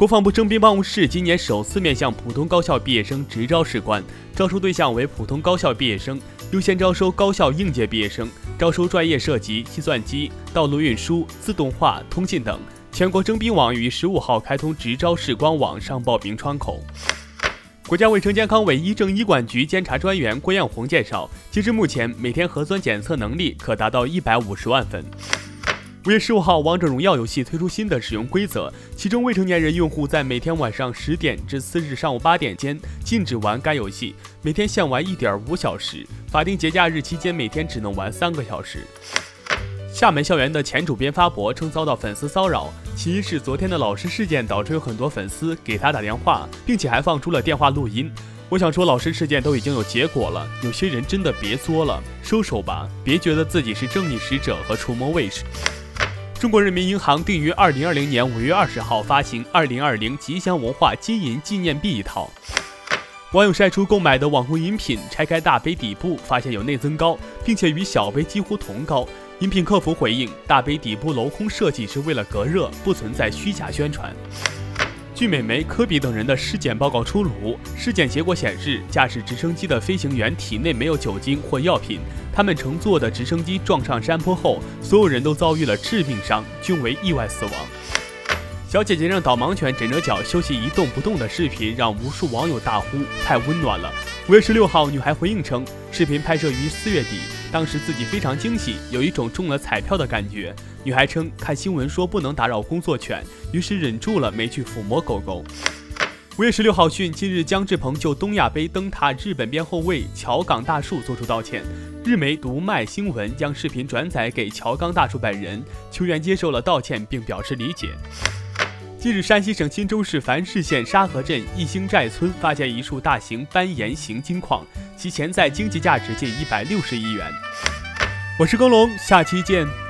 国防部征兵办公室今年首次面向普通高校毕业生直招士官，招收对象为普通高校毕业生，优先招收高校应届毕业生，招收专业涉及计算机、道路运输、自动化、通信等。全国征兵网于十五号开通直招士官网上报名窗口。国家卫生健康委医政医管局监察专员郭艳红介绍，截至目前，每天核酸检测能力可达到一百五十万份。五月十五号，王者荣耀游戏推出新的使用规则，其中未成年人用户在每天晚上十点至次日上午八点间禁止玩该游戏，每天限玩一点五小时，法定节假日期间每天只能玩三个小时。厦门校园的前主编发博称遭到粉丝骚扰，起因是昨天的老师事件导致有很多粉丝给他打电话，并且还放出了电话录音。我想说，老师事件都已经有结果了，有些人真的别作了，收手吧，别觉得自己是正义使者和除魔卫士。中国人民银行定于二零二零年五月二十号发行二零二零吉祥文化金银纪念币一套。网友晒出购买的网红饮品，拆开大杯底部，发现有内增高，并且与小杯几乎同高。饮品客服回应，大杯底部镂空设计是为了隔热，不存在虚假宣传。据美媒、科比等人的尸检报告出炉，尸检结果显示，驾驶直升机的飞行员体内没有酒精或药品。他们乘坐的直升机撞上山坡后，所有人都遭遇了致命伤，均为意外死亡。小姐姐让导盲犬枕着脚休息一动不动的视频，让无数网友大呼太温暖了。五月十六号，女孩回应称，视频拍摄于四月底，当时自己非常惊喜，有一种中了彩票的感觉。女孩称看新闻说不能打扰工作犬，于是忍住了没去抚摸狗狗。五月十六号讯，近日姜志鹏就东亚杯灯塔日本边后卫桥冈大树作出道歉。日媒读卖新闻将视频转载给桥冈大树本人，球员接受了道歉并表示理解。近日，山西省忻州市繁峙县沙河镇一兴寨村发现一处大型斑岩型金矿，其潜在经济价值近一百六十亿元。我是耕龙，下期见。